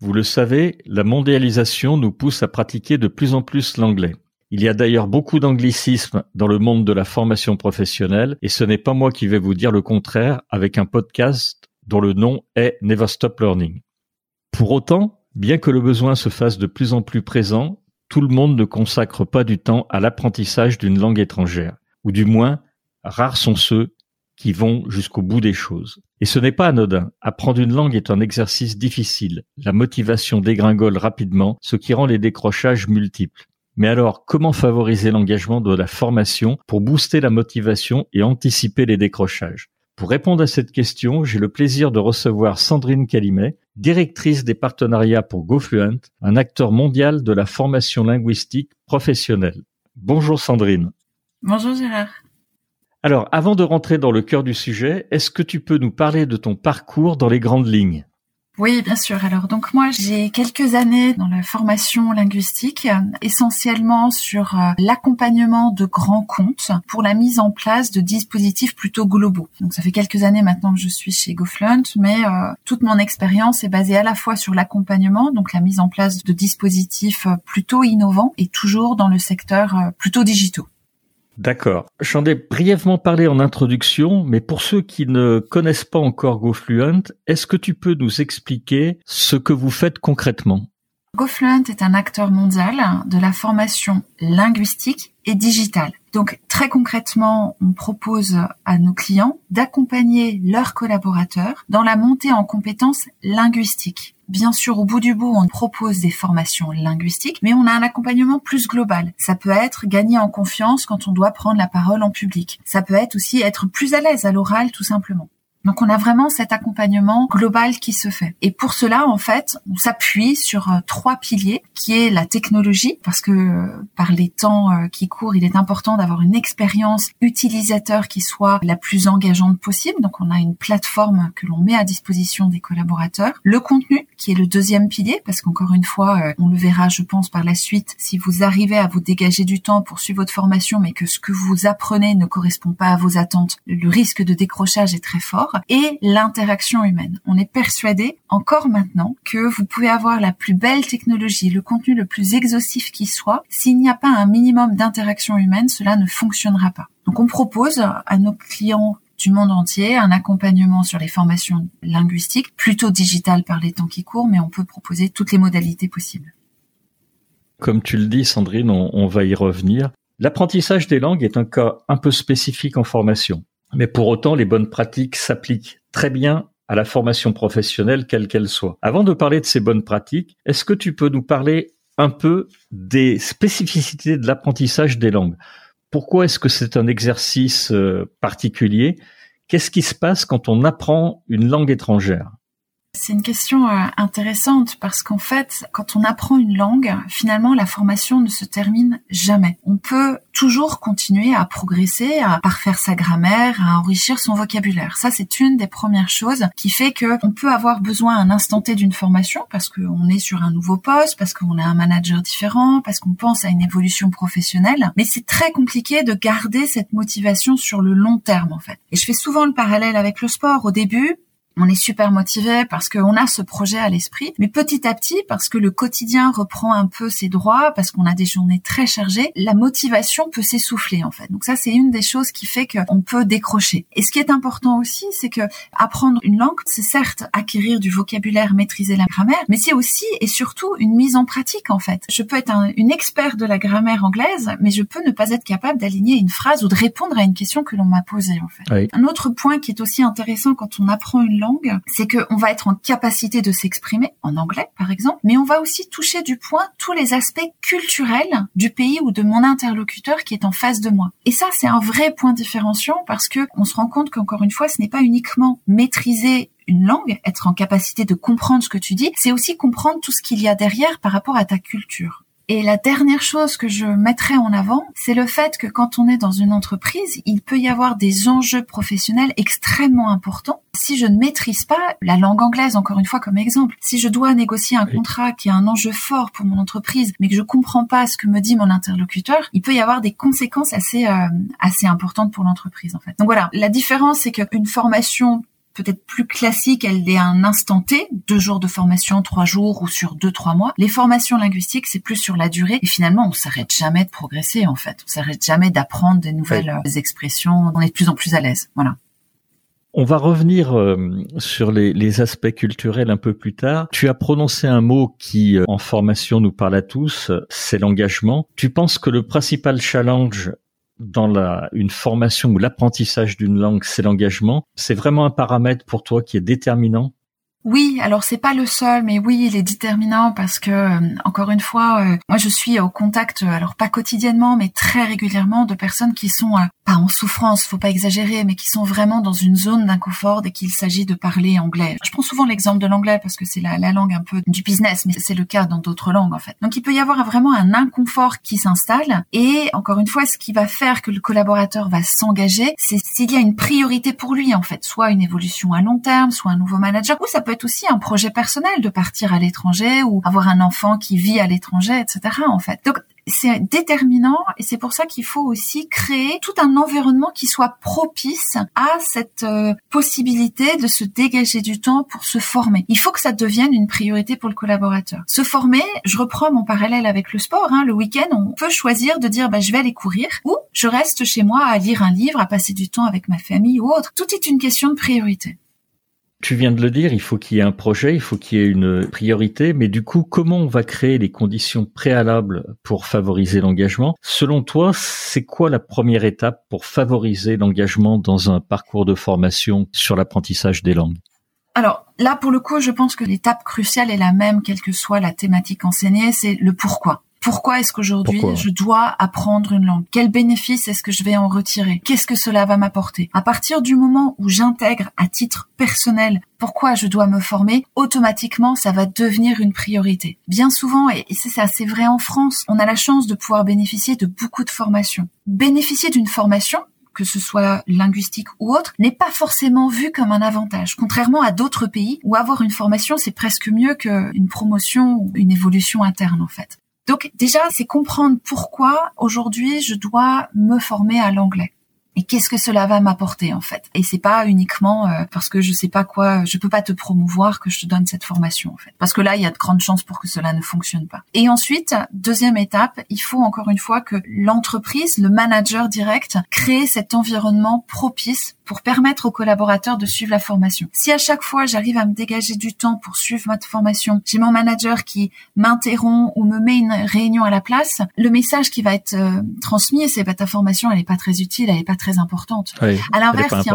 Vous le savez, la mondialisation nous pousse à pratiquer de plus en plus l'anglais. Il y a d'ailleurs beaucoup d'anglicismes dans le monde de la formation professionnelle et ce n'est pas moi qui vais vous dire le contraire avec un podcast dont le nom est Never Stop Learning. Pour autant, bien que le besoin se fasse de plus en plus présent, tout le monde ne consacre pas du temps à l'apprentissage d'une langue étrangère, ou du moins, rares sont ceux qui vont jusqu'au bout des choses. Et ce n'est pas anodin. Apprendre une langue est un exercice difficile. La motivation dégringole rapidement, ce qui rend les décrochages multiples. Mais alors, comment favoriser l'engagement de la formation pour booster la motivation et anticiper les décrochages? Pour répondre à cette question, j'ai le plaisir de recevoir Sandrine Calimet, directrice des partenariats pour GoFluent, un acteur mondial de la formation linguistique professionnelle. Bonjour Sandrine. Bonjour Gérard. Alors, avant de rentrer dans le cœur du sujet, est-ce que tu peux nous parler de ton parcours dans les grandes lignes? Oui, bien sûr. Alors donc moi j'ai quelques années dans la formation linguistique, essentiellement sur euh, l'accompagnement de grands comptes pour la mise en place de dispositifs plutôt globaux. Donc ça fait quelques années maintenant que je suis chez GoFluent, mais euh, toute mon expérience est basée à la fois sur l'accompagnement, donc la mise en place de dispositifs euh, plutôt innovants et toujours dans le secteur plutôt digitaux. D'accord. J'en ai brièvement parlé en introduction, mais pour ceux qui ne connaissent pas encore GoFluent, est-ce que tu peux nous expliquer ce que vous faites concrètement? GoFluent est un acteur mondial de la formation linguistique et digitale. Donc très concrètement, on propose à nos clients d'accompagner leurs collaborateurs dans la montée en compétences linguistiques. Bien sûr, au bout du bout, on propose des formations linguistiques, mais on a un accompagnement plus global. Ça peut être gagner en confiance quand on doit prendre la parole en public. Ça peut être aussi être plus à l'aise à l'oral, tout simplement. Donc on a vraiment cet accompagnement global qui se fait. Et pour cela, en fait, on s'appuie sur euh, trois piliers, qui est la technologie, parce que euh, par les temps euh, qui courent, il est important d'avoir une expérience utilisateur qui soit la plus engageante possible. Donc on a une plateforme que l'on met à disposition des collaborateurs. Le contenu, qui est le deuxième pilier, parce qu'encore une fois, on le verra, je pense, par la suite, si vous arrivez à vous dégager du temps pour suivre votre formation, mais que ce que vous apprenez ne correspond pas à vos attentes, le risque de décrochage est très fort et l'interaction humaine. On est persuadé encore maintenant que vous pouvez avoir la plus belle technologie, le contenu le plus exhaustif qui soit, s'il n'y a pas un minimum d'interaction humaine, cela ne fonctionnera pas. Donc on propose à nos clients du monde entier, un accompagnement sur les formations linguistiques, plutôt digital par les temps qui courent, mais on peut proposer toutes les modalités possibles. Comme tu le dis, Sandrine, on va y revenir. L'apprentissage des langues est un cas un peu spécifique en formation. Mais pour autant, les bonnes pratiques s'appliquent très bien à la formation professionnelle, quelle qu'elle soit. Avant de parler de ces bonnes pratiques, est-ce que tu peux nous parler un peu des spécificités de l'apprentissage des langues? Pourquoi est-ce que c'est un exercice euh, particulier? Qu'est-ce qui se passe quand on apprend une langue étrangère? C'est une question euh, intéressante parce qu'en fait, quand on apprend une langue, finalement, la formation ne se termine jamais. On peut toujours continuer à progresser, à parfaire sa grammaire, à enrichir son vocabulaire. Ça, c'est une des premières choses qui fait que on peut avoir besoin à un instant T d'une formation parce qu'on est sur un nouveau poste, parce qu'on a un manager différent, parce qu'on pense à une évolution professionnelle. Mais c'est très compliqué de garder cette motivation sur le long terme, en fait. Et je fais souvent le parallèle avec le sport. Au début, on est super motivé parce qu'on a ce projet à l'esprit, mais petit à petit, parce que le quotidien reprend un peu ses droits, parce qu'on a des journées très chargées, la motivation peut s'essouffler en fait. Donc ça, c'est une des choses qui fait qu'on peut décrocher. Et ce qui est important aussi, c'est que apprendre une langue, c'est certes acquérir du vocabulaire, maîtriser la grammaire, mais c'est aussi et surtout une mise en pratique en fait. Je peux être une expert de la grammaire anglaise, mais je peux ne pas être capable d'aligner une phrase ou de répondre à une question que l'on m'a posée en fait. Un autre point qui est aussi intéressant quand on apprend une langue langue, c'est qu'on va être en capacité de s'exprimer en anglais, par exemple, mais on va aussi toucher du point tous les aspects culturels du pays ou de mon interlocuteur qui est en face de moi. Et ça, c'est un vrai point différenciant parce que on se rend compte qu'encore une fois, ce n'est pas uniquement maîtriser une langue, être en capacité de comprendre ce que tu dis, c'est aussi comprendre tout ce qu'il y a derrière par rapport à ta culture. Et la dernière chose que je mettrais en avant, c'est le fait que quand on est dans une entreprise, il peut y avoir des enjeux professionnels extrêmement importants. Si je ne maîtrise pas la langue anglaise, encore une fois comme exemple, si je dois négocier un contrat qui a un enjeu fort pour mon entreprise, mais que je comprends pas ce que me dit mon interlocuteur, il peut y avoir des conséquences assez euh, assez importantes pour l'entreprise en fait. Donc voilà, la différence c'est qu'une formation peut-être plus classique, elle est un instant T, deux jours de formation, trois jours ou sur deux, trois mois. Les formations linguistiques, c'est plus sur la durée. Et finalement, on s'arrête jamais de progresser, en fait. On s'arrête jamais d'apprendre des nouvelles euh, expressions. On est de plus en plus à l'aise. Voilà. On va revenir euh, sur les, les, aspects culturels un peu plus tard. Tu as prononcé un mot qui, euh, en formation, nous parle à tous, c'est l'engagement. Tu penses que le principal challenge dans la, une formation ou l'apprentissage d'une langue, c'est l'engagement. C'est vraiment un paramètre pour toi qui est déterminant? Oui, alors c'est pas le seul, mais oui, il est déterminant parce que euh, encore une fois, euh, moi je suis au contact, euh, alors pas quotidiennement, mais très régulièrement de personnes qui sont pas en souffrance, faut pas exagérer, mais qui sont vraiment dans une zone d'inconfort dès qu'il s'agit de parler anglais. Je prends souvent l'exemple de l'anglais parce que c'est la, la, langue un peu du business, mais c'est le cas dans d'autres langues en fait. Donc il peut y avoir vraiment un inconfort qui s'installe et encore une fois, ce qui va faire que le collaborateur va s'engager, c'est s'il y a une priorité pour lui en fait, soit une évolution à long terme, soit un nouveau manager, ou ça peut être aussi un projet personnel de partir à l'étranger ou avoir un enfant qui vit à l'étranger, etc. En fait. Donc c'est déterminant et c'est pour ça qu'il faut aussi créer tout un environnement qui soit propice à cette euh, possibilité de se dégager du temps pour se former. Il faut que ça devienne une priorité pour le collaborateur. Se former, je reprends mon parallèle avec le sport. Hein, le week-end, on peut choisir de dire bah, je vais aller courir ou je reste chez moi à lire un livre, à passer du temps avec ma famille ou autre. Tout est une question de priorité. Tu viens de le dire, il faut qu'il y ait un projet, il faut qu'il y ait une priorité, mais du coup, comment on va créer les conditions préalables pour favoriser l'engagement? Selon toi, c'est quoi la première étape pour favoriser l'engagement dans un parcours de formation sur l'apprentissage des langues? Alors là, pour le coup, je pense que l'étape cruciale est la même, quelle que soit la thématique enseignée, c'est le pourquoi. Pourquoi est-ce qu'aujourd'hui je dois apprendre une langue? Quel bénéfice est-ce que je vais en retirer? Qu'est-ce que cela va m'apporter? À partir du moment où j'intègre à titre personnel pourquoi je dois me former, automatiquement ça va devenir une priorité. Bien souvent, et c'est assez vrai en France, on a la chance de pouvoir bénéficier de beaucoup de formations. Bénéficier d'une formation, que ce soit linguistique ou autre, n'est pas forcément vu comme un avantage. Contrairement à d'autres pays où avoir une formation, c'est presque mieux qu'une promotion ou une évolution interne en fait. Donc déjà, c'est comprendre pourquoi aujourd'hui je dois me former à l'anglais et qu'est-ce que cela va m'apporter en fait? Et c'est pas uniquement euh, parce que je sais pas quoi, je peux pas te promouvoir que je te donne cette formation en fait. Parce que là, il y a de grandes chances pour que cela ne fonctionne pas. Et ensuite, deuxième étape, il faut encore une fois que l'entreprise, le manager direct, crée cet environnement propice pour permettre aux collaborateurs de suivre la formation. Si à chaque fois j'arrive à me dégager du temps pour suivre ma formation, j'ai mon manager qui m'interrompt ou me met une réunion à la place, le message qui va être euh, transmis, c'est bah, ta formation elle est pas très utile, elle est pas très importante. à l'inverse, si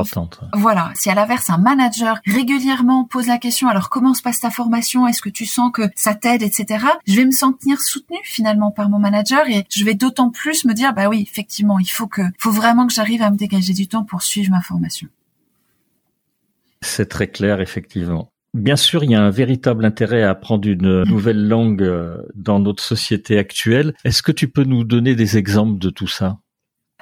voilà, si à l'inverse un manager régulièrement pose la question, alors comment se passe ta formation? Est-ce que tu sens que ça t'aide, etc. Je vais me sentir soutenue finalement par mon manager et je vais d'autant plus me dire, bah oui, effectivement, il faut que, faut vraiment que j'arrive à me dégager du temps pour suivre ma formation. C'est très clair, effectivement. Bien sûr, il y a un véritable intérêt à apprendre une mm. nouvelle langue euh, dans notre société actuelle. Est-ce que tu peux nous donner des exemples de tout ça?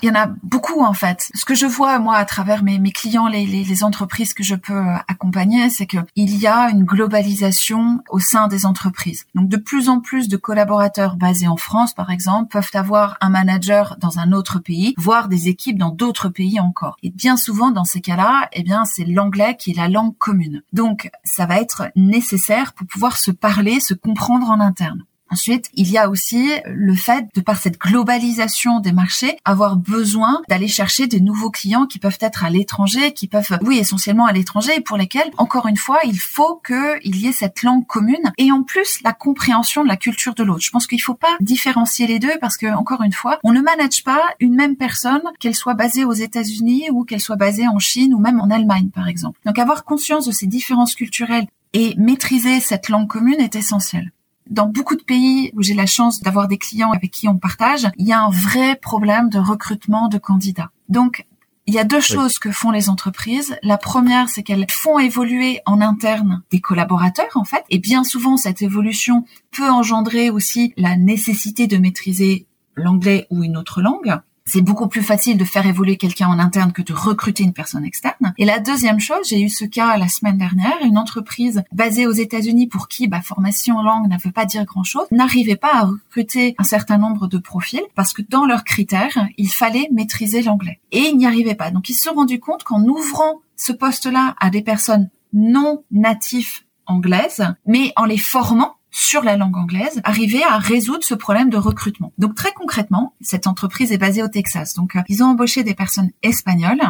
Il y en a beaucoup en fait. Ce que je vois moi à travers mes, clients, les, les, les, entreprises que je peux euh, accompagner, c'est que il y a une globalisation au sein des entreprises. Donc de plus en plus de collaborateurs basés en France, par exemple, peuvent avoir un manager dans un autre pays, voire des équipes dans d'autres pays encore. Et bien souvent dans ces cas-là, eh bien c'est l'anglais qui est la langue commune. Donc ça va être nécessaire pour pouvoir se parler, se comprendre en interne. Ensuite, il y a aussi le fait, de par cette globalisation des marchés, avoir besoin d'aller chercher des nouveaux clients qui peuvent être à l'étranger, qui peuvent, oui, essentiellement à l'étranger, et pour lesquels, encore une fois, il faut qu'il y ait cette langue commune et en plus la compréhension de la culture de l'autre. Je pense qu'il faut pas différencier les deux parce que, encore une fois, on ne manage pas une même personne, qu'elle soit basée aux États-Unis ou qu'elle soit basée en Chine ou même en Allemagne, par exemple. Donc, avoir conscience de ces différences culturelles et maîtriser cette langue commune est essentiel dans beaucoup de pays où j'ai la chance d'avoir des clients avec qui on partage, il y a un vrai problème de recrutement de candidats. Donc, il y a deux choses que font les entreprises. La première, c'est qu'elles font évoluer en interne des collaborateurs, en fait. Et bien souvent, cette évolution peut engendrer aussi la nécessité de maîtriser l'anglais ou une autre langue c'est beaucoup plus facile de faire évoluer quelqu'un en interne que de recruter une personne externe. Et la deuxième chose, j'ai eu ce cas la semaine dernière, une entreprise basée aux États-Unis pour qui bah, formation langue ne veut pas dire grand-chose, n'arrivait pas à recruter un certain nombre de profils parce que dans leurs critères, il fallait maîtriser l'anglais. Et ils n'y arrivaient pas. Donc ils se sont rendus compte qu'en ouvrant ce poste-là à des personnes non natifs anglaises, mais en les formant, sur la langue anglaise, arriver à résoudre ce problème de recrutement. Donc très concrètement, cette entreprise est basée au Texas. Donc euh, ils ont embauché des personnes espagnoles.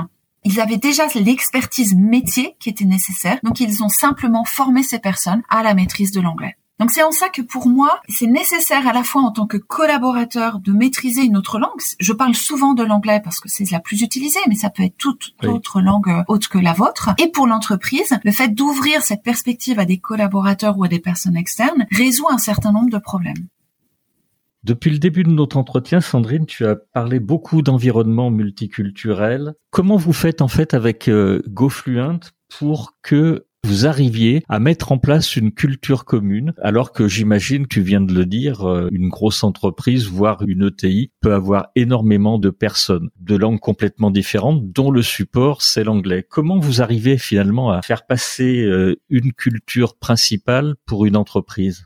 Ils avaient déjà l'expertise métier qui était nécessaire, donc ils ont simplement formé ces personnes à la maîtrise de l'anglais. Donc c'est en ça que pour moi, c'est nécessaire à la fois en tant que collaborateur de maîtriser une autre langue. Je parle souvent de l'anglais parce que c'est la plus utilisée, mais ça peut être toute autre langue euh, autre que la vôtre. Et pour l'entreprise, le fait d'ouvrir cette perspective à des collaborateurs ou à des personnes externes résout un certain nombre de problèmes. Depuis le début de notre entretien, Sandrine, tu as parlé beaucoup d'environnement multiculturel. Comment vous faites en fait avec euh, GoFluent pour que vous arriviez à mettre en place une culture commune, alors que j'imagine, tu viens de le dire, euh, une grosse entreprise, voire une ETI, peut avoir énormément de personnes, de langues complètement différentes, dont le support, c'est l'anglais. Comment vous arrivez finalement à faire passer euh, une culture principale pour une entreprise?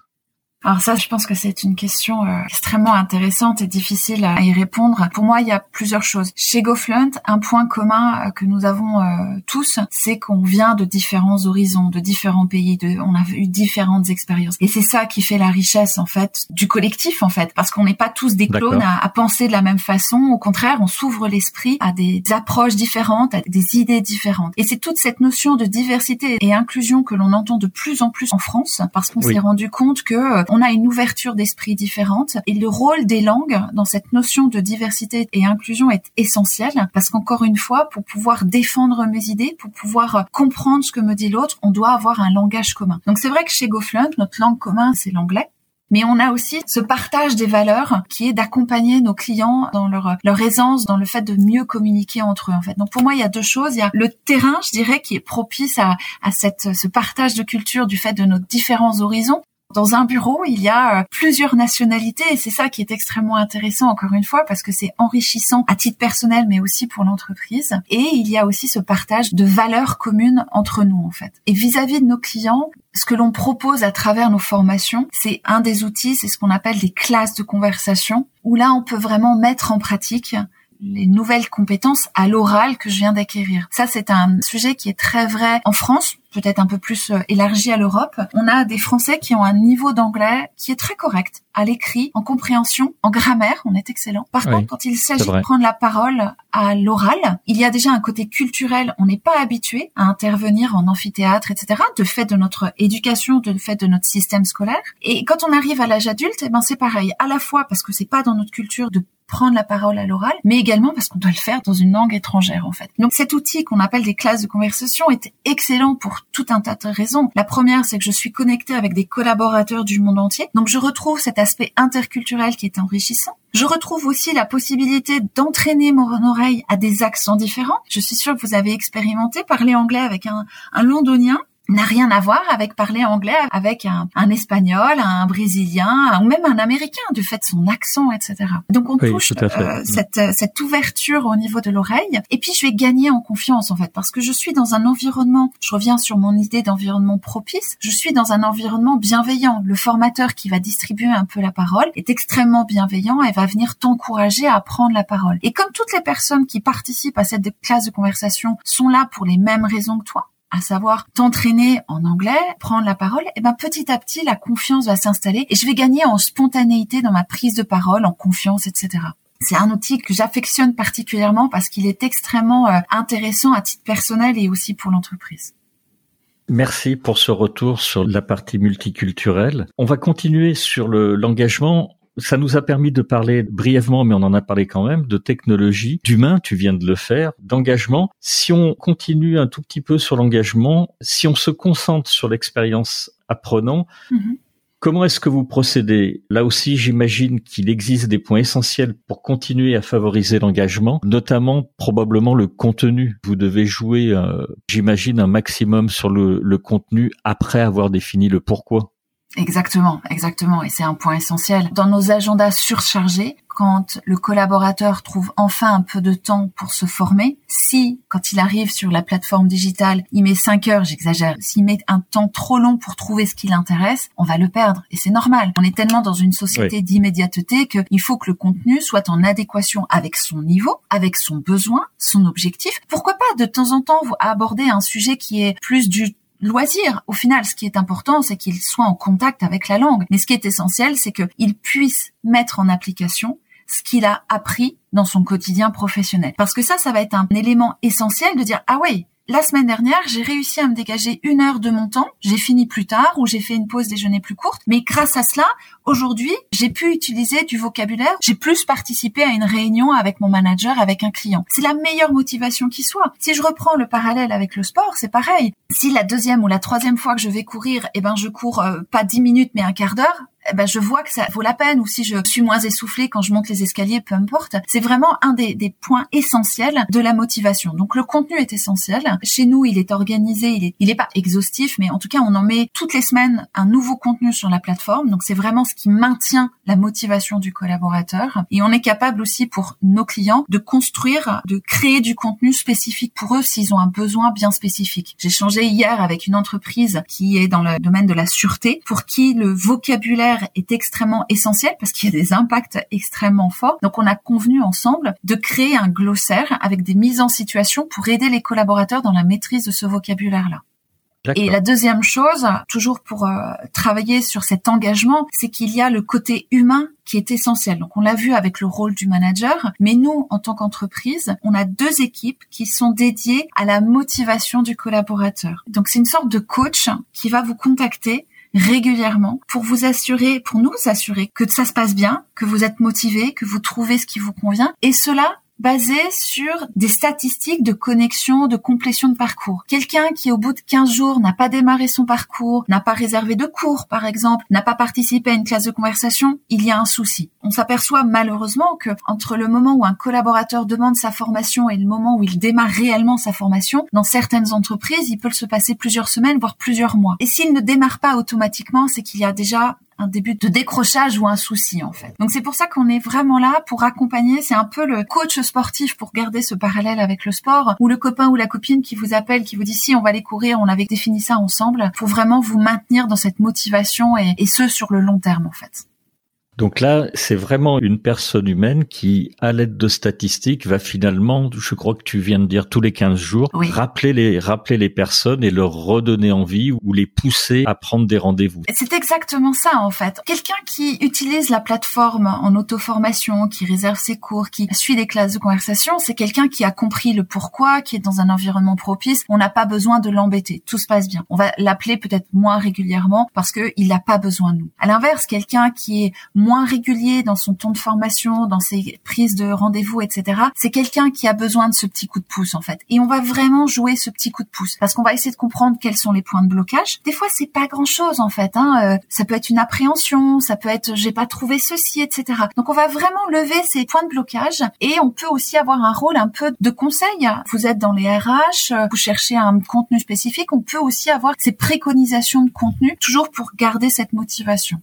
Alors ça, je pense que c'est une question euh, extrêmement intéressante et difficile à y répondre. Pour moi, il y a plusieurs choses. Chez GoFluent, un point commun euh, que nous avons euh, tous, c'est qu'on vient de différents horizons, de différents pays, de, on a eu différentes expériences. Et c'est ça qui fait la richesse, en fait, du collectif, en fait, parce qu'on n'est pas tous des clones à, à, penser de la même façon. Au contraire, on s'ouvre l'esprit à des approches différentes, à des idées différentes. Et c'est toute cette notion de diversité et inclusion que l'on entend de plus en plus en France, parce qu'on s'est rendu compte que on a une ouverture d'esprit différente et le rôle des langues dans cette notion de diversité et inclusion est essentiel parce qu'encore une fois, pour pouvoir défendre mes idées, pour pouvoir comprendre ce que me dit l'autre, on doit avoir un langage commun. Donc c'est vrai que chez GoFluent, notre langue commune, c'est l'anglais. Mais on a aussi ce partage des valeurs qui est d'accompagner nos clients dans leur, aisance, dans le fait de mieux communiquer entre eux, en fait. Donc, pour moi, il y a deux choses. Il y a le terrain, je dirais, qui est propice à, ce partage de culture du fait de nos différents horizons. Dans un bureau, il y a euh, plusieurs nationalités et c'est ça qui est extrêmement intéressant encore une fois parce que c'est enrichissant à titre personnel mais aussi pour l'entreprise. Et il y a aussi ce partage de valeurs communes entre nous en fait. Et vis-à-vis de nos clients, ce que l'on propose à travers nos formations, c'est un des outils, c'est ce qu'on appelle des classes de conversation où là on peut vraiment mettre en pratique les nouvelles compétences à l'oral que je viens d'acquérir. Ça, c'est un sujet qui est très vrai en France, peut-être un peu plus euh, élargi à l'Europe. On a des Français qui ont un niveau d'anglais qui est très correct à l'écrit, en compréhension, en grammaire, on est excellent. Par contre, quand il s'agit de prendre la parole à l'oral, il y a déjà un côté culturel. On n'est pas habitué à intervenir en amphithéâtre, etc. De fait de notre éducation, de fait de notre système scolaire. Et quand on arrive à l'âge adulte, eh ben c'est pareil. À la fois parce que c'est pas dans notre culture de prendre la parole à l'oral, mais également parce qu'on doit le faire dans une langue étrangère en fait. Donc cet outil qu'on appelle des classes de conversation est excellent pour tout un tas de raisons. La première, c'est que je suis connectée avec des collaborateurs du monde entier, donc je retrouve cet aspect interculturel qui est enrichissant. Je retrouve aussi la possibilité d'entraîner mon oreille à des accents différents. Je suis sûre que vous avez expérimenté parler anglais avec un, londonien n'a rien à voir avec parler anglais avec un, un, espagnol, un brésilien ou même un américain du fait de son accent, etc. Donc on touche euh, cette, cette ouverture au niveau de l'oreille et puis je vais gagner en confiance en fait parce que je suis dans un environnement, je reviens sur mon idée d'environnement propice, je suis dans un environnement bienveillant. Le formateur qui va distribuer un peu la parole est extrêmement bienveillant et va venir t'encourager à prendre la parole. Et comme toutes les personnes qui participent à cette classe de conversation sont là pour les mêmes raisons que toi, à savoir t'entraîner en anglais, prendre la parole, et eh ben petit à petit la confiance va s'installer et je vais gagner en spontanéité dans ma prise de parole, en confiance, etc. C'est un outil que j'affectionne particulièrement parce qu'il est extrêmement euh, intéressant à titre personnel et aussi pour l'entreprise. Merci pour ce retour sur la partie multiculturelle. On va continuer sur l'engagement ça nous a permis de parler brièvement, mais on en a parlé quand même, de technologie, d'humain, tu viens de le faire, d'engagement. Si on continue un tout petit peu sur l'engagement, si on se concentre sur l'expérience apprenant, mm-hmm. Comment est-ce que vous procédez? Là aussi, j'imagine qu'il existe des points essentiels pour continuer à favoriser l'engagement, notamment probablement le contenu. Vous devez jouer, euh, j'imagine, un maximum sur le contenu après avoir défini le pourquoi. Exactement, exactement. Et c'est un point essentiel. Dans nos agendas surchargés, quand le collaborateur trouve enfin un peu de temps pour se former, si, quand il arrive sur la plateforme digitale, il met 5 heures, j'exagère, s'il met un temps trop long pour trouver ce qui l'intéresse, on va le perdre. Et c'est normal. On est tellement dans une société d'immédiateté qu'il faut que le contenu soit en adéquation avec son niveau, avec son besoin, son objectif. Pourquoi pas de temps en temps vous aborder un sujet qui est plus du loisir. Au final, ce qui est important, c'est qu'il soit en contact avec la langue. Mais ce qui est essentiel, c'est qu'il puisse mettre en application ce qu'il a appris dans son quotidien professionnel. Parce que ça, ça va être un élément essentiel de dire, ah oui, la semaine dernière, j'ai réussi à me dégager une heure de mon temps. J'ai fini plus tard ou j'ai fait une pause déjeuner plus courte. Mais grâce à cela, aujourd'hui, j'ai pu utiliser du vocabulaire. J'ai plus participé à une réunion avec mon manager, avec un client. C'est la meilleure motivation qui soit. Si je reprends le parallèle avec le sport, c'est pareil. Si la deuxième ou la troisième fois que je vais courir, eh ben, je cours euh, pas dix minutes mais un quart d'heure, ben je vois que ça vaut la peine ou si je suis moins essoufflée quand je monte les escaliers, peu importe. C'est vraiment un des, des, points essentiels de la motivation. Donc le contenu est essentiel. Chez nous, il est organisé, il est, il est pas exhaustif, mais en tout cas, on en met toutes les semaines un nouveau contenu sur la plateforme. Donc c'est vraiment ce qui maintient la motivation du collaborateur. Et on est capable aussi pour nos clients de construire, de créer du contenu spécifique pour eux s'ils ont un besoin bien spécifique. J'ai changé hier avec une entreprise qui est dans le domaine de la sûreté pour qui le vocabulaire est extrêmement essentiel parce qu'il y a des impacts extrêmement forts. Donc on a convenu ensemble de créer un glossaire avec des mises en situation pour aider les collaborateurs dans la maîtrise de ce vocabulaire-là. Et la deuxième chose, toujours pour euh, travailler sur cet engagement, c'est qu'il y a le côté humain qui est essentiel. Donc on l'a vu avec le rôle du manager, mais nous, en tant qu'entreprise, on a deux équipes qui sont dédiées à la motivation du collaborateur. Donc c'est une sorte de coach qui va vous contacter régulièrement pour vous assurer, pour nous assurer que ça se passe bien, que vous êtes motivé, que vous trouvez ce qui vous convient. Et cela basé sur des statistiques de connexion, de complétion de parcours. Quelqu'un qui au bout de 15 jours n'a pas démarré son parcours, n'a pas réservé de cours par exemple, n'a pas participé à une classe de conversation, il y a un souci. On s'aperçoit malheureusement que entre le moment où un collaborateur demande sa formation et le moment où il démarre réellement sa formation, dans certaines entreprises, il peut se passer plusieurs semaines, voire plusieurs mois. Et s'il ne démarre pas automatiquement, c'est qu'il y a déjà un début de décrochage ou un souci en fait. Donc c'est pour ça qu'on est vraiment là pour accompagner, c'est un peu le coach sportif pour garder ce parallèle avec le sport ou le copain ou la copine qui vous appelle qui vous dit si on va aller courir, on avait défini ça ensemble pour vraiment vous maintenir dans cette motivation et, et ce sur le long terme en fait. Donc là, c'est vraiment une personne humaine qui, à l'aide de statistiques, va finalement, je crois que tu viens de dire tous les 15 jours, rappeler les rappeler les personnes et leur redonner envie ou les pousser à prendre des rendez-vous. C'est exactement ça en fait. Quelqu'un qui utilise la plateforme en auto-formation, qui réserve ses cours, qui suit des classes de conversation, c'est quelqu'un qui a compris le pourquoi, qui est dans un environnement propice. On n'a pas besoin de l'embêter. Tout se passe bien. On va l'appeler peut-être moins régulièrement parce que il n'a pas besoin de nous. À l'inverse, quelqu'un qui est moins régulier dans son temps de formation, dans ses prises de rendez-vous, etc. C'est quelqu'un qui a besoin de ce petit coup de pouce en fait. Et on va vraiment jouer ce petit coup de pouce parce qu'on va essayer de comprendre quels sont les points de blocage. Des fois, c'est pas grand-chose en fait. Hein. Euh, ça peut être une appréhension, ça peut être j'ai pas trouvé ceci, etc. Donc on va vraiment lever ces points de blocage et on peut aussi avoir un rôle un peu de conseil. Vous êtes dans les RH, vous cherchez un contenu spécifique, on peut aussi avoir ces préconisations de contenu toujours pour garder cette motivation.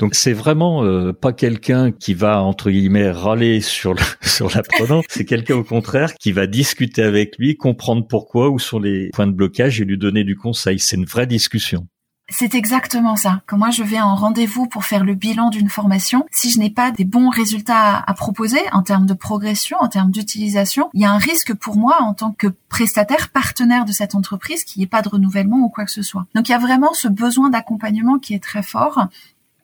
Donc c'est vraiment euh, pas quelqu'un qui va entre guillemets râler sur le, sur l'apprenant, c'est quelqu'un au contraire qui va discuter avec lui, comprendre pourquoi, où sont les points de blocage et lui donner du conseil. C'est une vraie discussion. C'est exactement ça. Quand moi je vais en rendez-vous pour faire le bilan d'une formation, si je n'ai pas des bons résultats à proposer en termes de progression, en termes d'utilisation, il y a un risque pour moi en tant que prestataire, partenaire de cette entreprise, qu'il n'y ait pas de renouvellement ou quoi que ce soit. Donc il y a vraiment ce besoin d'accompagnement qui est très fort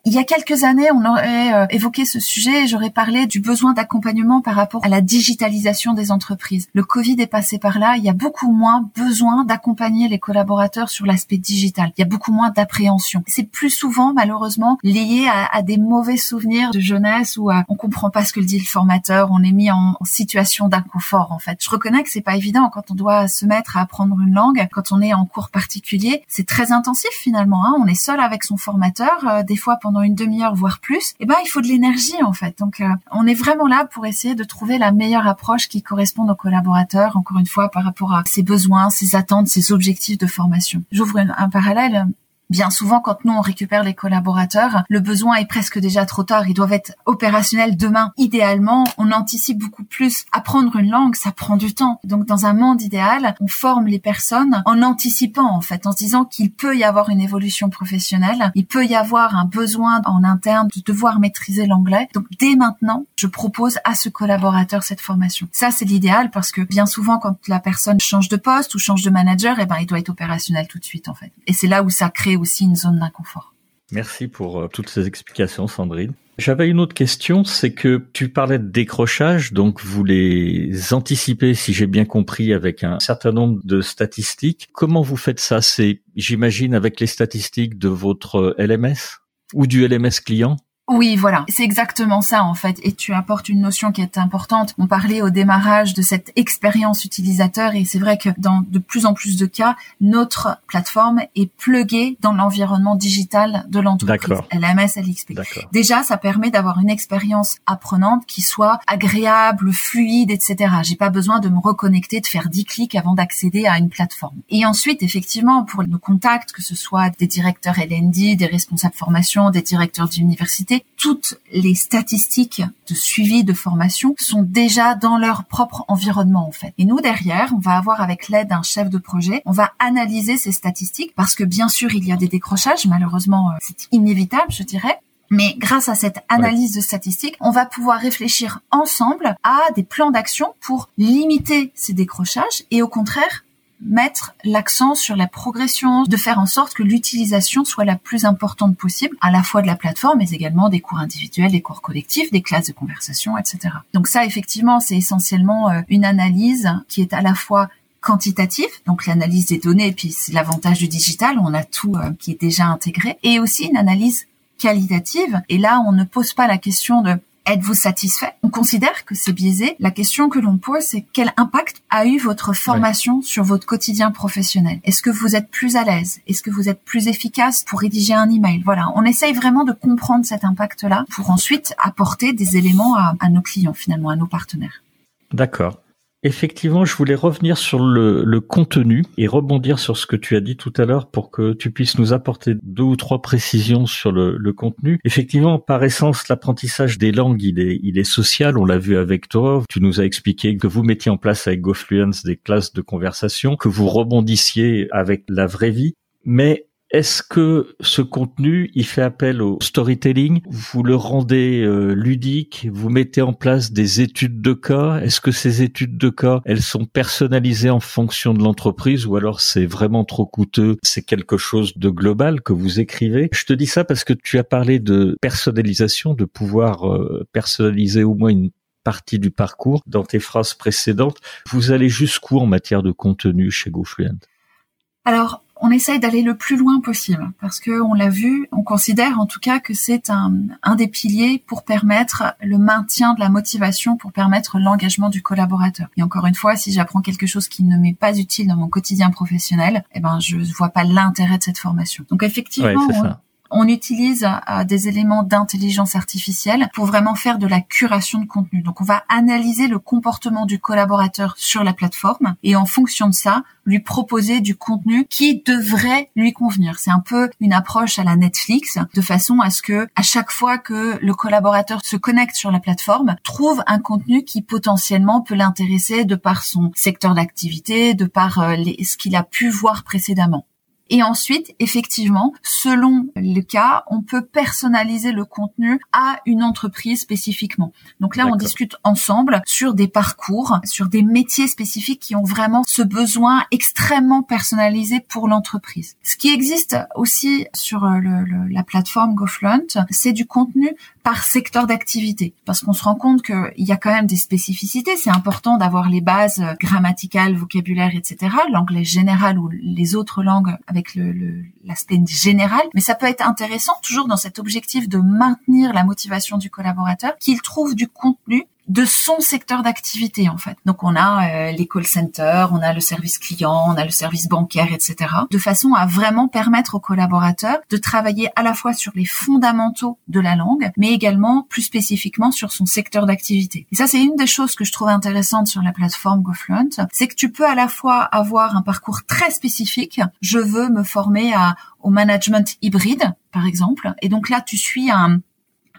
il y a quelques années, on aurait euh, évoqué ce sujet et j'aurais parlé du besoin d'accompagnement par rapport à la digitalisation des entreprises. Le Covid est passé par là, il y a beaucoup moins besoin d'accompagner les collaborateurs sur l'aspect digital. Il y a beaucoup moins d'appréhension. C'est plus souvent, malheureusement, lié à, des mauvais souvenirs de jeunesse où on on comprend pas ce que dit le formateur, on est mis en, situation d'inconfort, en fait. Je reconnais que c'est pas évident quand on doit se mettre à apprendre une langue, quand on est en cours particulier. C'est très intensif, finalement, hein. On est seul avec son formateur, euh, des fois pendant une demi-heure voire plus, eh ben il faut de l'énergie en fait. Donc euh, on est vraiment là pour essayer de trouver la meilleure approche qui corresponde aux collaborateurs, encore une fois par rapport à ses besoins, ses attentes, ses objectifs de formation. J'ouvre un parallèle Bien souvent, quand nous on récupère les collaborateurs, le besoin est presque déjà trop tard. Ils doivent être opérationnels demain. Idéalement, on anticipe beaucoup plus. Apprendre une langue, ça prend du temps. Donc, dans un monde idéal, on forme les personnes en anticipant, en fait, en se disant qu'il peut y avoir une évolution professionnelle. Il peut y avoir un besoin en interne de devoir maîtriser l'anglais. Donc, dès maintenant, je propose à ce collaborateur cette formation. Ça, c'est l'idéal parce que bien souvent, quand la personne change de poste ou change de manager, eh ben, il doit être opérationnel tout de suite, en fait. Et c'est là où ça crée aussi une zone d'inconfort. Merci pour euh, toutes ces explications, Sandrine. J'avais une autre question, c'est que tu parlais de décrochage, donc vous les anticipez, si j'ai bien compris, avec un certain nombre de statistiques. Comment vous faites ça? C'est, j'imagine, avec les statistiques de votre LMS ou du LMS client? Oui, voilà, c'est exactement ça en fait. Et tu apportes une notion qui est importante. On parlait au démarrage de cette expérience utilisateur et c'est vrai que dans de plus en plus de cas, notre plateforme est pluguée dans l'environnement digital de l'entreprise, LMS, LXP. Déjà, ça permet d'avoir une expérience apprenante qui soit agréable, fluide, etc. J'ai pas besoin de me reconnecter, de faire 10 clics avant d'accéder à une plateforme. Et ensuite, effectivement, pour nos contacts, que ce soit des directeurs LND, des responsables formation, des directeurs d'université, toutes les statistiques de suivi de formation sont déjà dans leur propre environnement en fait. Et nous derrière, on va avoir avec l'aide d'un chef de projet, on va analyser ces statistiques parce que bien sûr il y a des décrochages, malheureusement euh, c'est inévitable je dirais, mais grâce à cette analyse de statistiques, on va pouvoir réfléchir ensemble à des plans d'action pour limiter ces décrochages et au contraire mettre l'accent sur la progression, de faire en sorte que l'utilisation soit la plus importante possible, à la fois de la plateforme, mais également des cours individuels, des cours collectifs, des classes de conversation, etc. Donc ça, effectivement, c'est essentiellement euh, une analyse qui est à la fois quantitative, donc l'analyse des données, puis c'est l'avantage du digital, on a tout euh, qui est déjà intégré, et aussi une analyse qualitative. Et là, on ne pose pas la question de Êtes-vous satisfait? On considère que c'est biaisé. La question que l'on pose, c'est quel impact a eu votre formation sur votre quotidien professionnel? Est-ce que vous êtes plus à l'aise? Est-ce que vous êtes plus efficace pour rédiger un email? Voilà, on essaye vraiment de comprendre cet impact-là pour ensuite apporter des éléments à, à nos clients, finalement, à nos partenaires. D'accord. Effectivement, je voulais revenir sur le, contenu et rebondir sur ce que tu as dit tout à l'heure pour que tu puisses nous apporter deux ou trois précisions sur le, contenu. Effectivement, par essence, l'apprentissage des langues, il est, il est social. On l'a vu avec toi. Tu nous as expliqué que vous mettiez en place avec GoFluence des classes de conversation, que vous rebondissiez avec la vraie vie. Mais est-ce que ce contenu, il fait appel au storytelling? Vous le rendez euh, ludique? Vous mettez en place des études de cas? Est-ce que ces études de cas, elles sont personnalisées en fonction de l'entreprise ou alors c'est vraiment trop coûteux? C'est quelque chose de global que vous écrivez? Je te dis ça parce que tu as parlé de personnalisation, de pouvoir euh, personnaliser au moins une partie du parcours. Dans tes phrases précédentes. Vous allez jusqu'où en matière de contenu chez GoFluent Alors, on essaye d'aller le plus loin possible parce que on l'a vu, on considère en tout cas que c'est un, un des piliers pour permettre le maintien de la motivation, pour permettre l'engagement du collaborateur. Et encore une fois, si j'apprends quelque chose qui ne m'est pas utile dans mon quotidien professionnel, eh ben je vois pas l'intérêt de cette formation. Donc effectivement, on utilise euh, des éléments d'intelligence artificielle pour vraiment faire de la curation de contenu. Donc on va analyser le comportement du collaborateur sur la plateforme et en fonction de ça, lui proposer du contenu qui devrait lui convenir. C'est un peu une approche à la Netflix de façon à ce que à chaque fois que le collaborateur se connecte sur la plateforme, trouve un contenu qui potentiellement peut l'intéresser de par son secteur d'activité, de par euh, ce qu'il a pu voir précédemment. Et ensuite, effectivement, selon le cas, on peut personnaliser le contenu à une entreprise spécifiquement. Donc là, on discute ensemble sur des parcours, sur des métiers spécifiques qui ont vraiment ce besoin extrêmement personnalisé pour l'entreprise. Ce qui existe aussi sur euh, le, la plateforme GoFluent, c'est du contenu par secteur d'activité, parce qu'on se rend compte qu'il y a quand même des spécificités. C'est important d'avoir les bases grammaticales, vocabulaire, etc. L'anglais général ou les autres langues avec l'aspect général, mais ça peut être intéressant toujours dans cet objectif de maintenir la motivation du collaborateur qu'il trouve du contenu de son secteur d'activité en fait. Donc on a euh, les call centers, on a le service client, on a le service bancaire, etc. De façon à vraiment permettre aux collaborateurs de travailler à la fois sur les fondamentaux de la langue, mais également plus spécifiquement sur son secteur d'activité. Et ça c'est une des choses que je trouve intéressante sur la plateforme GoFluent, c'est que tu peux à la fois avoir un parcours très spécifique. Je veux me former à, au management hybride, par exemple, et donc là tu suis un,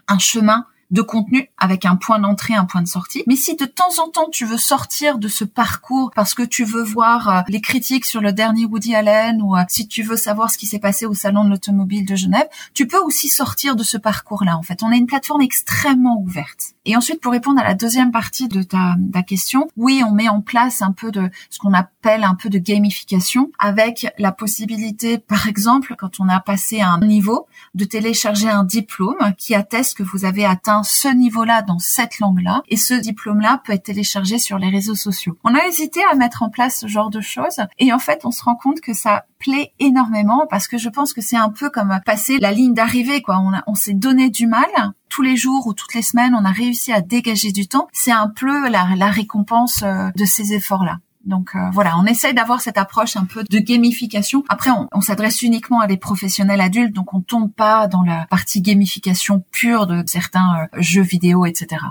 un chemin de contenu avec un point d'entrée, un point de sortie. Mais si de temps en temps tu veux sortir de ce parcours parce que tu veux voir euh, les critiques sur le dernier Woody Allen ou euh, si tu veux savoir ce qui s'est passé au salon de l'automobile de Genève, tu peux aussi sortir de ce parcours-là. En fait, on a une plateforme extrêmement ouverte. Et ensuite, pour répondre à la deuxième partie de ta, question, oui, on met en place un peu de ce qu'on appelle un peu de gamification avec la possibilité, par exemple, quand on a passé un niveau, de télécharger un diplôme qui atteste que vous avez atteint ce niveau-là dans cette langue-là et ce diplôme-là peut être téléchargé sur les réseaux sociaux. On a hésité à mettre en place ce genre de choses et en fait on se rend compte que ça plaît énormément parce que je pense que c'est un peu comme passer la ligne d'arrivée quoi. On, s'est donné du mal tous les jours ou toutes les semaines, on a réussi à dégager du temps. C'est un peu la, la récompense euh, de ces efforts-là. Donc euh, voilà, on essaye d'avoir cette approche un peu de gamification. Après, on, s'adresse uniquement à des professionnels adultes, donc on tombe pas dans la partie gamification pure de certains euh, jeux vidéo, etc.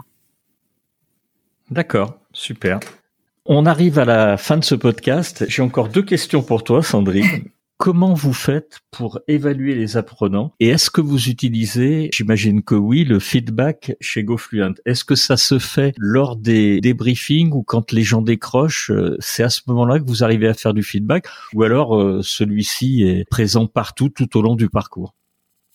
D'accord, super. On arrive à la fin de ce podcast. J'ai encore deux questions pour toi, Sandrine. Comment vous faites pour évaluer les apprenants Et est-ce que vous utilisez, j'imagine que oui, le feedback chez GoFluent? Est-ce que ça se fait lors des débriefings ou quand les gens décrochent euh, C'est à ce moment-là que vous arrivez à faire du feedback Ou alors euh, celui-ci est présent partout tout au long du parcours?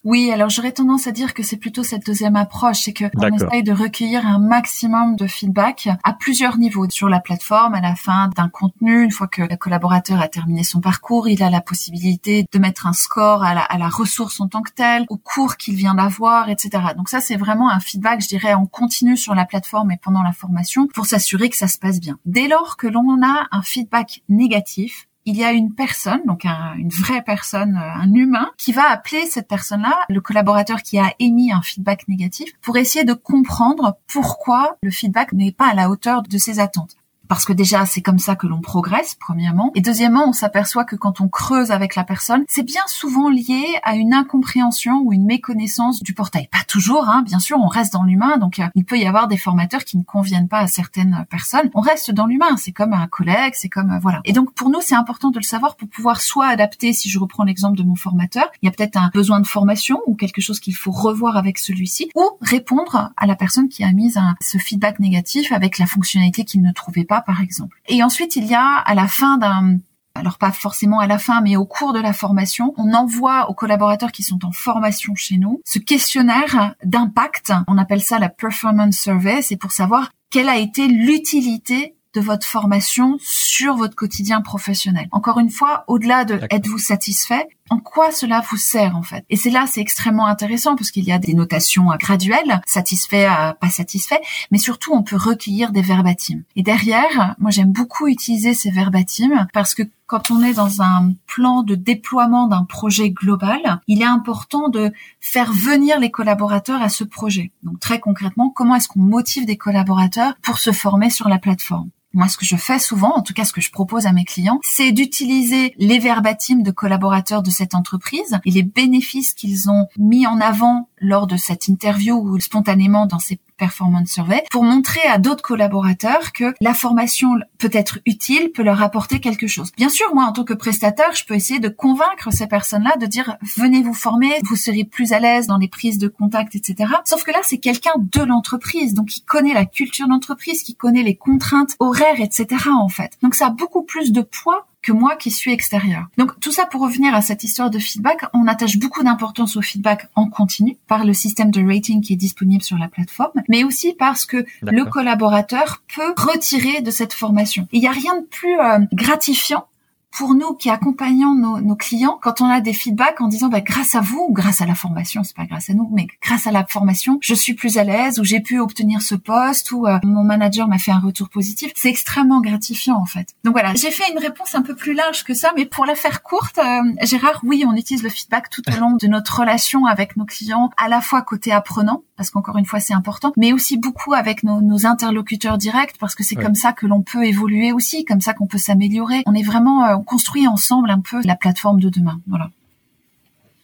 Oui, alors j'aurais tendance à dire que c'est plutôt cette deuxième approche, c'est que on essaye de recueillir un maximum de feedback à plusieurs niveaux sur la plateforme, à la fin d'un contenu. Une fois que le collaborateur a terminé son parcours, il a la possibilité de mettre un score à la, à la ressource en tant que telle, au cours qu'il vient d'avoir, etc. Donc ça, c'est vraiment un feedback, je dirais, en continu sur la plateforme et pendant la formation pour s'assurer que ça se passe bien. Dès lors que l'on a un feedback négatif, il y a une personne, donc une vraie personne, euh, un humain, qui va appeler cette personne-là, le collaborateur qui a émis un feedback négatif, pour essayer de comprendre pourquoi le feedback n'est pas à la hauteur de ses attentes parce que déjà c'est comme ça que l'on progresse premièrement. Et deuxièmement on s'aperçoit que quand on creuse avec la personne c'est bien souvent lié à une incompréhension ou une méconnaissance du portail. Pas toujours hein, bien sûr on reste dans l'humain donc euh, il peut y avoir des formateurs qui ne conviennent pas à certaines personnes. On reste dans l'humain c'est comme un collègue c'est comme euh, voilà. Et donc pour nous c'est important de le savoir pour pouvoir soit adapter si je reprends l'exemple de mon formateur il y a peut-être un besoin de formation ou quelque chose qu'il faut revoir avec celui-ci ou répondre à la personne qui a mis ce feedback négatif avec la fonctionnalité qu'il ne trouvait pas par exemple. Et ensuite, il y a à la fin d'un alors pas forcément à la fin, mais au cours de la formation, on envoie aux collaborateurs qui sont en formation chez nous ce questionnaire d'impact. On appelle ça la performance survey. C'est pour savoir quelle a été l'utilité de votre formation sur votre quotidien professionnel. Encore une fois, au-delà de êtes-vous satisfait, en quoi cela vous sert en fait? Et c'est là, c'est extrêmement intéressant parce qu'il y a des notations graduelles, satisfait à pas satisfait, mais surtout on peut recueillir des verbatims. Et derrière, moi j'aime beaucoup utiliser ces verbatims parce que quand on est dans un plan de déploiement d'un projet global, il est important de faire venir les collaborateurs à ce projet. Donc très concrètement, comment est-ce qu'on motive des collaborateurs pour se former sur la plateforme? Moi, ce que je fais souvent, en tout cas ce que je propose à mes clients, c'est d'utiliser les verbatims de collaborateurs de cette entreprise et les bénéfices qu'ils ont mis en avant lors de cette interview ou spontanément dans ces performance survey pour montrer à d'autres collaborateurs que la formation peut être utile, peut leur apporter quelque chose. Bien sûr, moi, en tant que prestataire, je peux essayer de convaincre ces personnes-là de dire venez vous former, vous serez plus à l'aise dans les prises de contact, etc. Sauf que là, c'est quelqu'un de l'entreprise, donc qui connaît la culture d'entreprise, qui connaît les contraintes horaires, etc. En fait. Donc ça a beaucoup plus de poids que moi qui suis extérieur. Donc tout ça pour revenir à cette histoire de feedback, on attache beaucoup d'importance au feedback en continu par le système de rating qui est disponible sur la plateforme, mais aussi parce que le collaborateur peut retirer de cette formation. Il n'y a rien de plus euh, gratifiant pour nous qui accompagnons nos, nos, clients, quand on a des feedbacks en disant bah, grâce à vous ou grâce à la formation, c'est pas grâce à nous, mais grâce à la formation, je suis plus à l'aise ou j'ai pu obtenir ce poste ou euh, mon manager m'a fait un retour positif, c'est extrêmement gratifiant en fait. Donc voilà, j'ai fait une réponse un peu plus large que ça, mais pour la faire courte, euh, Gérard, oui, on utilise le feedback tout au long de notre relation avec nos clients, à la fois côté apprenant, parce qu'encore une fois c'est important, mais aussi beaucoup avec nos, nos interlocuteurs directs, parce que c'est comme ça que l'on peut évoluer aussi, comme ça qu'on peut s'améliorer. On est vraiment euh, construit ensemble un peu la plateforme de demain. Voilà.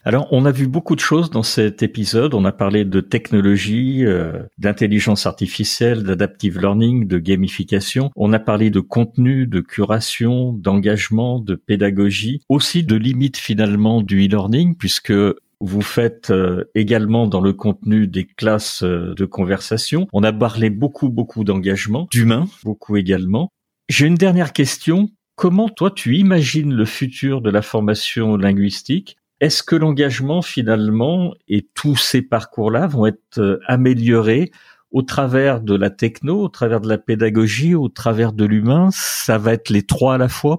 Alors, on a vu beaucoup de choses dans cet épisode. On a parlé de technologie, euh, d'intelligence artificielle, d'adaptive learning, de gamification. On a parlé de contenu, de curation, d'engagement, de pédagogie, aussi de limites finalement du e-learning, puisque vous faites euh, également dans le contenu des classes euh, de conversation. On a parlé beaucoup, beaucoup d'engagement, d'humain, beaucoup également. J'ai une dernière question. Comment toi tu imagines le futur de la formation linguistique? Est-ce que l'engagement finalement et tous ces parcours-là vont être euh, améliorés au travers de la techno, au travers de la pédagogie, au travers de l'humain? Ça va être les trois à la fois?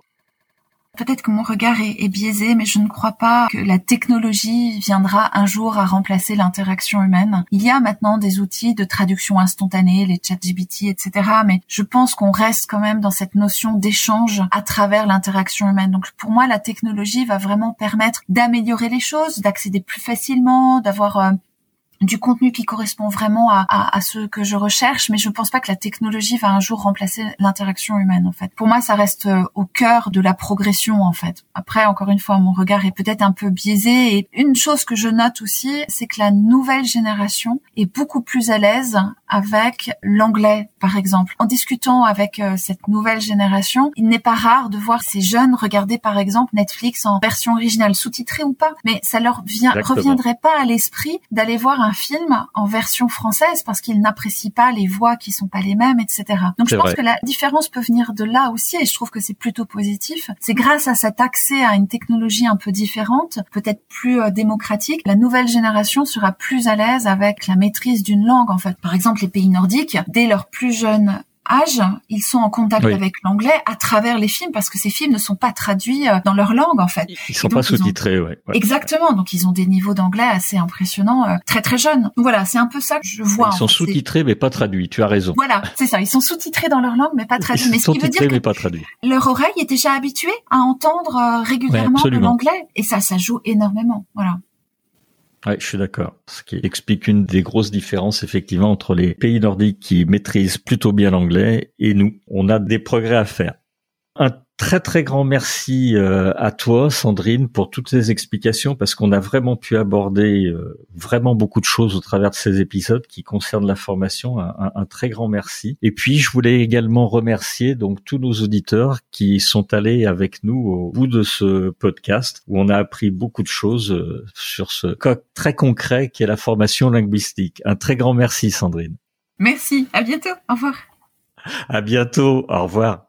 Peut-être que mon regard est, biaisé, mais je ne crois pas que la technologie viendra un jour à remplacer l'interaction humaine. Il y a maintenant des outils de traduction instantanée, les ChatGPT, etc. Mais je pense qu'on reste quand même dans cette notion d'échange à travers l'interaction humaine. Donc pour moi, la technologie va vraiment permettre d'améliorer les choses, d'accéder plus facilement, d'avoir euh, du contenu qui correspond vraiment à, à, à, ce que je recherche, mais je ne pense pas que la technologie va un jour remplacer l'interaction humaine en fait. Pour moi, ça reste euh, au cœur de la progression en fait. Après, encore une fois, mon regard est peut-être un peu biaisé. Et une chose que je note aussi, c'est que la nouvelle génération est beaucoup plus à l'aise avec l'anglais, par exemple. En discutant avec euh, cette nouvelle génération, il n'est pas rare de voir ces jeunes regarder par exemple Netflix en version originale, sous-titrée ou pas, mais ça leur vient, reviendrait pas à l'esprit d'aller voir un un film en version française parce qu'ils n'apprécient pas les voix qui sont pas les mêmes, etc. Donc je pense que la différence peut venir de là aussi et je trouve que c'est plutôt positif. C'est grâce à cet accès à une technologie un peu différente, peut-être plus euh, démocratique, la nouvelle génération sera plus à l'aise avec la maîtrise d'une langue en fait. Par exemple, les pays nordiques, dès leur plus jeune âge, ils sont en contact avec l'anglais à travers les films parce que ces films ne sont pas traduits euh, dans leur langue en fait. Ils sont pas sous-titrés, ouais, Exactement, donc ils ont des niveaux d'anglais assez impressionnants, euh, très très jeunes. Donc voilà, c'est un peu ça que je vois. Ils sont sous-titrés mais pas traduits. Tu as raison. Voilà, c'est ça. Ils sont sous-titrés dans leur langue mais pas traduits. mais ce qui veut dire mais pas traduits. leur oreille est déjà habituée à entendre euh, régulièrement l'anglais et ça, ça joue énormément. Voilà. Ouais, je suis d'accord. Ce qui explique une des grosses différences effectivement entre les pays nordiques qui maîtrisent plutôt bien l'anglais et nous. On a des progrès à faire. Très très grand merci euh, à toi Sandrine pour toutes ces explications parce qu'on a vraiment pu aborder euh, vraiment beaucoup de choses au travers de ces épisodes qui concernent la formation. Un, un, très grand merci. Et puis je voulais également remercier donc tous nos auditeurs qui sont allés avec nous au bout de ce podcast où on a appris beaucoup de choses euh, sur ce coq très concret qui est la formation linguistique. Un très grand merci Sandrine. Merci. À bientôt. Au revoir. À bientôt. Au revoir.